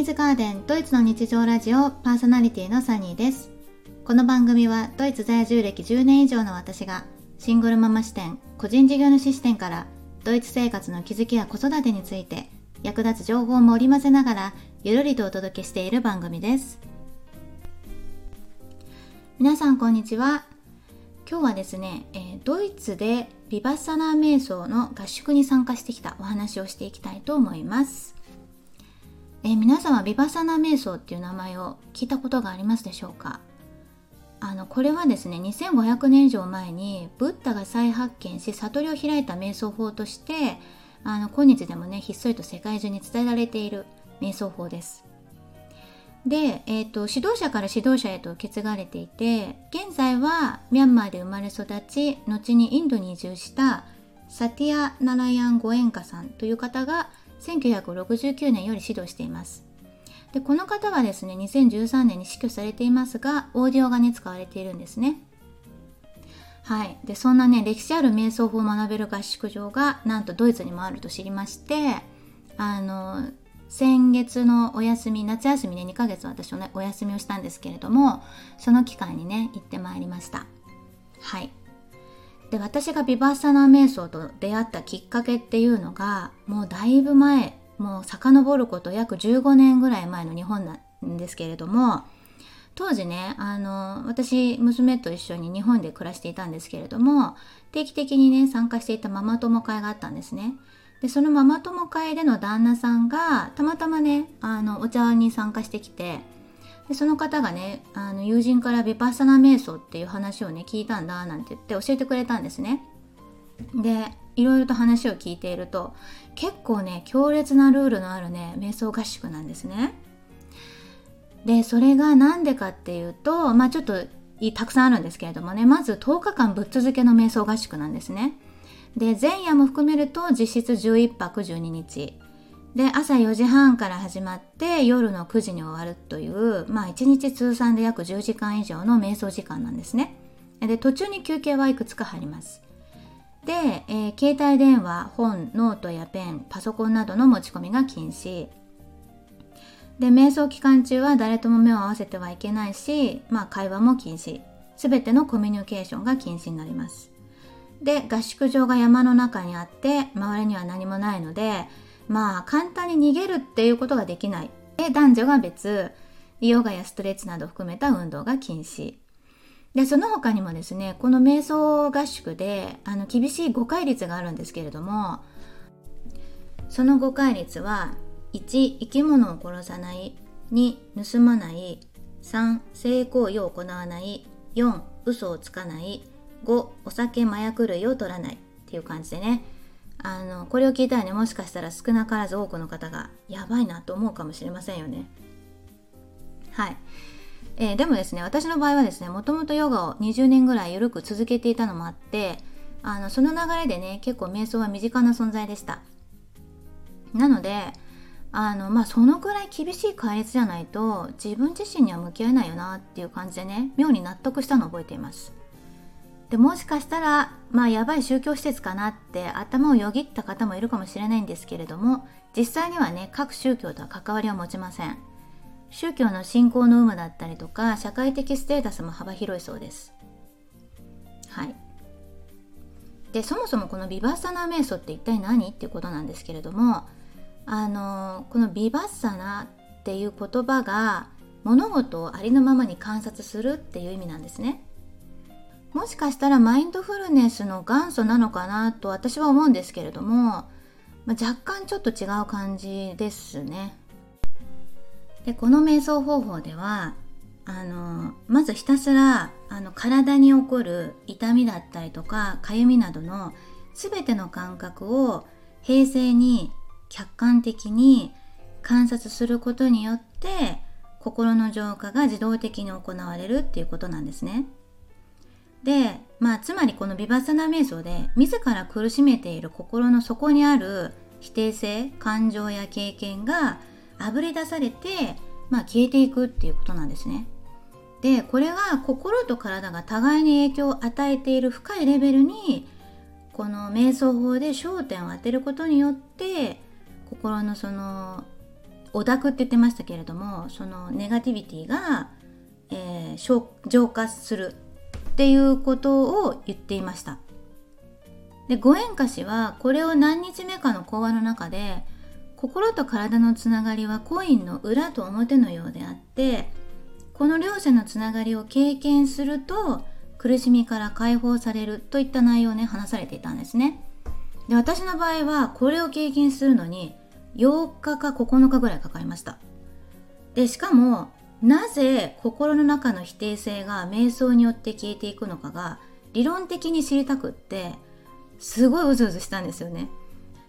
ニーズガーデンドイツの日常ラジオパーソナリティのサニーです。この番組はドイツ在住歴10年以上の私がシングルママ視点個人事業主視点からドイツ生活の気づきや子育てについて役立つ情報も織り交ぜながらゆるりとお届けしている番組です。皆さんこんにちは。今日はですね、えー、ドイツでビバッサナー瞑想の合宿に参加してきたお話をしていきたいと思います。えー、皆様ビバサナ瞑想っていう名前を聞いたことがありますでしょうか？あのこれはですね2500年以上前にブッダが再発見し悟りを開いた瞑想法としてあの今日でもねひっそりと世界中に伝えられている瞑想法です。で、えーと、指導者から指導者へと受け継がれていて現在はミャンマーで生まれ育ち後にインドに移住したサティア・ナラヤン・ゴエンカさんという方が1969年より指導しています。でこの方はですね2013年に死去されていますがオーディオがね使われているんですね。はい、でそんなね歴史ある瞑想法を学べる合宿場がなんとドイツにもあると知りましてあの先月のお休み夏休みね2ヶ月私ねお休みをしたんですけれどもその期間にね行ってまいりましたはいで私がビバッサナ瞑想と出会ったきっかけっていうのがもうだいぶ前もう遡ること約15年ぐらい前の日本なんですけれども当時ねあの私娘と一緒に日本で暮らしていたんですけれども定期的にね参加していたママ友会があったんですね。でそのママ友会での旦那さんがたまたまねあのお茶に参加してきてでその方がねあの友人からヴィパッサナ瞑想っていう話をね聞いたんだなんて言って教えてくれたんですね。でいろいろと話を聞いていると結構ね強烈なルールのあるね瞑想合宿なんですね。でそれが何でかっていうとまあちょっとたくさんあるんですけれどもねまず10日間ぶっ続けの瞑想合宿なんですね。で前夜も含めると実質11泊12日で朝4時半から始まって夜の9時に終わるというまあ1日通算で約10時間以上の瞑想時間なんですね。で途中に休憩はいくつか入ります。で、えー、携帯電話本ノートやペンパソコンなどの持ち込みが禁止。で瞑想期間中は誰とも目を合わせてはいけないし、まあ、会話も禁止。全てのコミュニケーションが禁止になります。で合宿場が山の中にあって周りには何もないのでまあ簡単に逃げるっていうことができない。で、男女が別、ヨガやストレッチなど含めた運動が禁止。で、その他にもですね、この瞑想合宿で、あの、厳しい誤解率があるんですけれども、その誤解率は、1、生き物を殺さない、2、盗まない、3、性行為を行わない、4、嘘をつかない、5、お酒、麻薬類を取らない。っていう感じでね、あのこれを聞いたらね。もしかしたら少なからず多くの方がやばいなと思うかもしれませんよね。はい、えー、でもですね私の場合はですねもともとヨガを20年ぐらい緩く続けていたのもあってあのその流れでね結構瞑想は身近な存在でした。なのであのまあそのくらい厳しい戒律じゃないと自分自身には向き合えないよなっていう感じでね妙に納得したのを覚えています。でもしかしたらまあやばい宗教施設かなって頭をよぎった方もいるかもしれないんですけれども実際にはね各宗教とは関わりを持ちません。宗教の信仰の有無だったりとか社会的ステータスも幅広いそうです。はい。でそもそもこのビバッサナ瞑想って一体何っていうことなんですけれどもあのこのビバッサナっていう言葉が物事をありのままに観察するっていう意味なんですね。もしかしたらマインドフルネスの元祖なのかなと私は思うんですけれども、まあ、若干ちょっと違う感じですね。でこの瞑想方法ではあのまずひたすらあの体に起こる痛みだったりとかかゆみなどの全ての感覚を平静に客観的に観察することによって心の浄化が自動的に行われるっていうことなんですね。で、まあ、つまりこのビバッサナ瞑想で自ら苦しめている心の底にある否定性感情や経験があぶり出されて、まあ、消えていくっていうことなんですね。でこれが心と体が互いに影響を与えている深いレベルにこの瞑想法で焦点を当てることによって心のそのオダクって言ってましたけれどもそのネガティビティが、えー、浄化するっていうことを言っていました。でご縁歌詞はこれを何日目かの講話の中で心と体のつながりはコインの裏と表のようであってこの両者のつながりを経験すると苦しみから解放されるといった内容をね話されていたんですね。で私の場合はこれを経験するのに8日か9日ぐらいかかりました。でしかもなぜ心の中の否定性が瞑想によって消えていくのかが理論的に知りたくってすごいうずうずしたんですよね。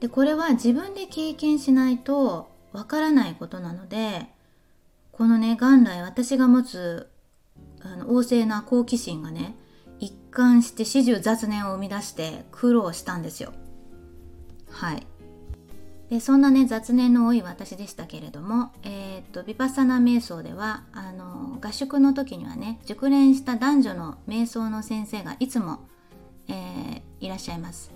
でこれは自分で経験しないとわからないことなのでこのね元来私が持つあの旺盛な好奇心がね一貫して始終雑念を生み出して苦労したんですよ。はい。でそんなね雑念の多い私でしたけれども、えー、っとヴィパッサナ瞑想ではあの合宿の時にはね熟練した男女の瞑想の先生がいつも、えー、いらっしゃいます。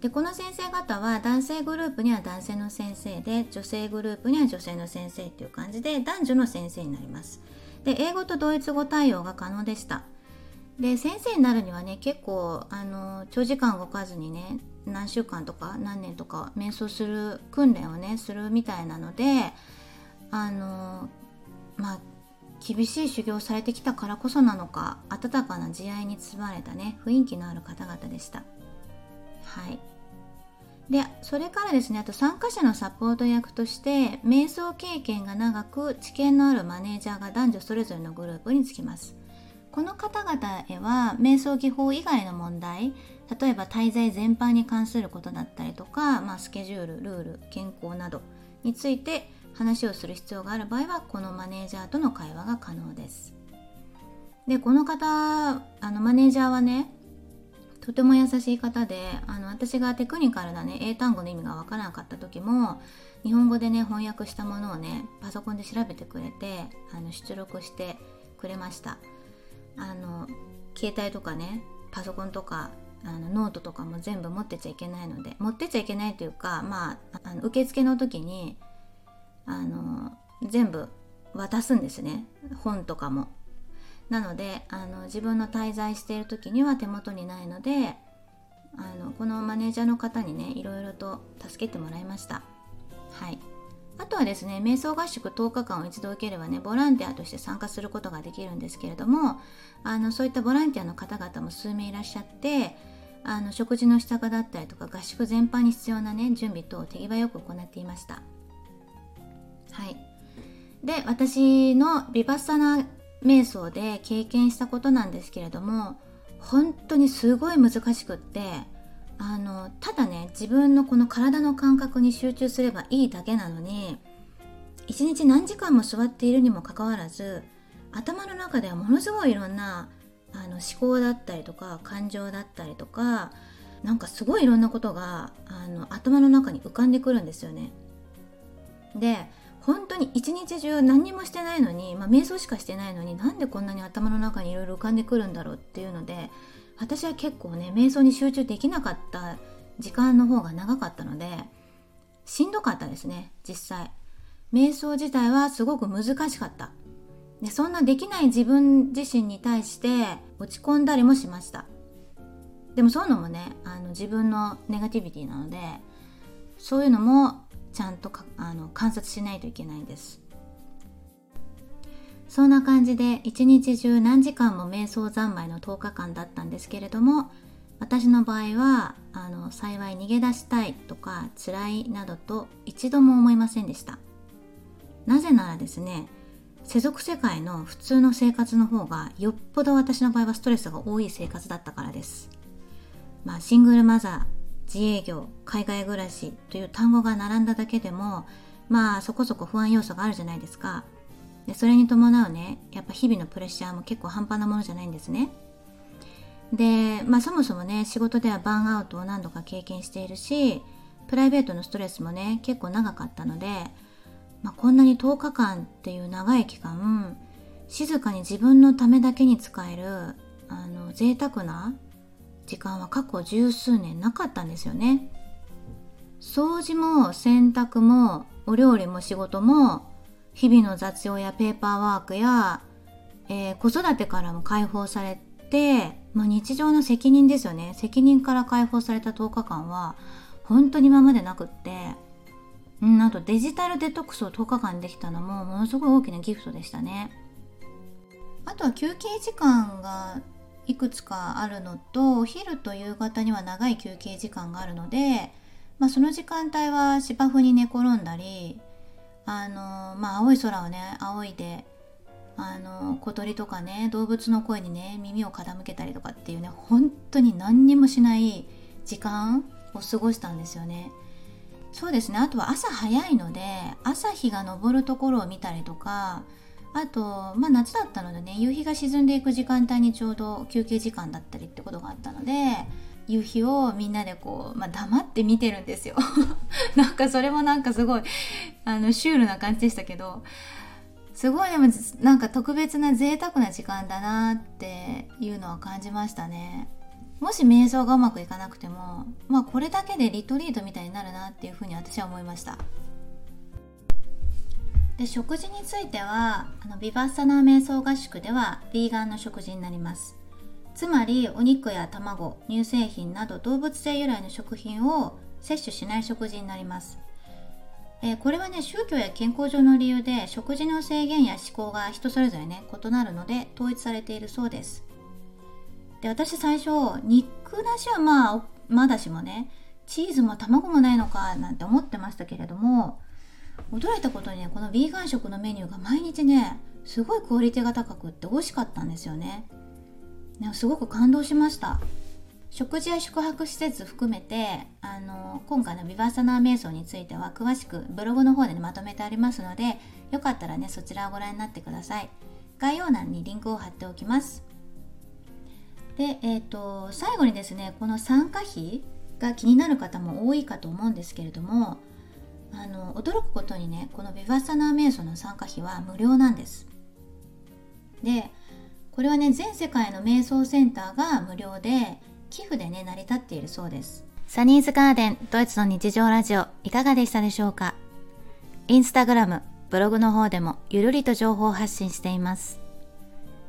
でこの先生方は男性グループには男性の先生で女性グループには女性の先生っていう感じで男女の先生になります。で英語とドイツ語対応が可能でした。で先生になるにはね結構あの長時間動かずにね何週間とか何年とか瞑想する訓練をねするみたいなのであのまあ厳しい修行されてきたからこそなのか温かな慈愛に包まれたね雰囲気のある方々でした。はい。でそれからですねあと参加者のサポート役として瞑想経験が長く知見のあるマネージャーが男女それぞれのグループにつきます。この方々へは瞑想技法以外の問題例えば滞在全般に関することだったりとか、まあ、スケジュールルール健康などについて話をする必要がある場合はこのマネージャーとの会話が可能です。でこの方あのマネージャーはねとても優しい方であの私がテクニカルなね英単語の意味がわからなかった時も日本語でね翻訳したものをねパソコンで調べてくれてあの出力してくれました。あの携帯とかねパソコンとかあのノートとかも全部持ってちゃいけないので持ってちゃいけないというかまああの受付の時にあの全部渡すんですね本とかも。なのであの自分の滞在している時には手元にないのであのこのマネージャーの方にねいろいろと助けてもらいました。はいあとはですね瞑想合宿10日間を一度受ければねボランティアとして参加することができるんですけれどもあのそういったボランティアの方々も数名いらっしゃってあの食事の支度だったりとか合宿全般に必要なね準備等を手際よく行っていました。はい。で私のビパッサナ瞑想で経験したことなんですけれども本当にすごい難しくってあのただね自分のこの体の感覚に集中すればいいだけなのに一日何時間も座っているにもかかわらず頭の中ではものすごいいろんなあの思考だったりとか感情だったりとかなんかすごいいろんなことがあの頭の中に浮かんでくるんですよね。で本当に一日中何にもしてないのに、まあ、瞑想しかしてないのになんでこんなに頭の中にいろいろ浮かんでくるんだろうっていうので私は結構ね瞑想に集中できなかった時間の方が長かったのでしんどかったですね実際。瞑想自体はすごく難しかった。でそんなできない自分自身に対して落ち込んだりもしました。でもそういうのもねあの自分のネガティビティなのでそういうのもちゃんとあの観察しないといけないです。そんな感じで一日中何時間も瞑想三昧の10日間だったんですけれども私の場合はあの幸い逃げ出したいとか辛いなどと一度も思いませんでした。なぜならですね世俗世界の普通の生活の方がよっぽど私の場合はストレスが多い生活だったからです。まあシングルマザー自営業海外暮らしという単語が並んだだけでもまあそこそこ不安要素があるじゃないですか。でそれに伴うねやっぱ日々のプレッシャーも結構半端なものじゃないんですね。でまあそもそもね仕事ではバーンアウトを何度か経験しているしプライベートのストレスもね結構長かったので、まあ、こんなに10日間っていう長い期間静かに自分のためだけに使えるあの贅沢な時間は過去十数年なかったんですよね。掃除も洗濯もお料理も仕事も日々の雑用やペーパーワークや、えー、子育てからも解放されて、まあ、日常の責任ですよね。責任から解放された10日間は本当に今までなくってうんあとデジタルデトックスを10日間できたのもものすごい大きなギフトでしたね。あとは休憩時間がいくつかあるのとお昼と夕方には長い休憩時間があるので、まあ、その時間帯は芝生に寝転んだりあのまあ青い空をね仰いであの小鳥とかね動物の声にね耳を傾けたりとかっていうね本当に何にもしない時間を過ごしたんですよね。そうですねあとは朝早いので朝日が昇るところを見たりとかあと、まあ、夏だったのでね夕日が沈んでいく時間帯にちょうど休憩時間だったりってことがあったので夕日をみんなでこう、まあ、黙って見てるんですよ。なんかそれもなんかすごいあのシュールな感じでしたけどすごいでもなんか特別な贅沢な時間だなっていうのは感じましたね。もし瞑想がうまくいかなくてもまあこれだけでリトリートみたいになるなっていうふうに私は思いました。で食事についてはあのビバッサナー瞑想合宿ではヴィーガンの食事になります。つまりお肉や卵乳製品など動物性由来の食品を摂取しない食事になります。えー、これはね宗教や健康上の理由で食事の制限や思考が人それぞれね異なるので統一されているそうです。で私最初肉なしはまあまだしもねチーズも卵もないのかなんて思ってましたけれども驚いたことにねこのヴィーガン食のメニューが毎日ねすごいクオリティが高くって美味しかったんですよね。ねすごく感動しました。食事や宿泊施設含めてあの今回のビバーサナー瞑想については詳しくブログの方で、ね、まとめてありますのでよかったらねそちらをご覧になってください。概要欄にリンクを貼っておきます。で、えーと、最後にですねこの参加費が気になる方も多いかと思うんですけれどもあの驚くことにねこのビバッサナー瞑想の参加費は無料なんです。でこれはね全世界の瞑想センターが無料で寄付でね、成り立っているそうです。サニーズガーデンドイツの日常ラジオいかがでしたでしょうか？インスタグラム、ブログの方でもゆるりと情報を発信しています。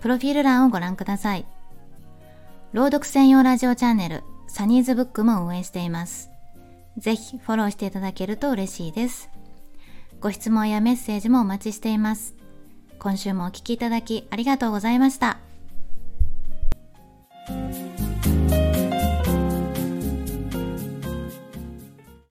プロフィール欄をご覧ください。朗読専用ラジオチャンネルサニーズブックも運営しています。ぜひフォローしていただけると嬉しいです。ご質問やメッセージもお待ちしています。今週もお聴きいただきありがとうございました。